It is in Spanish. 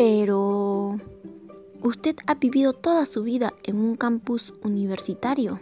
Pero, ¿usted ha vivido toda su vida en un campus universitario?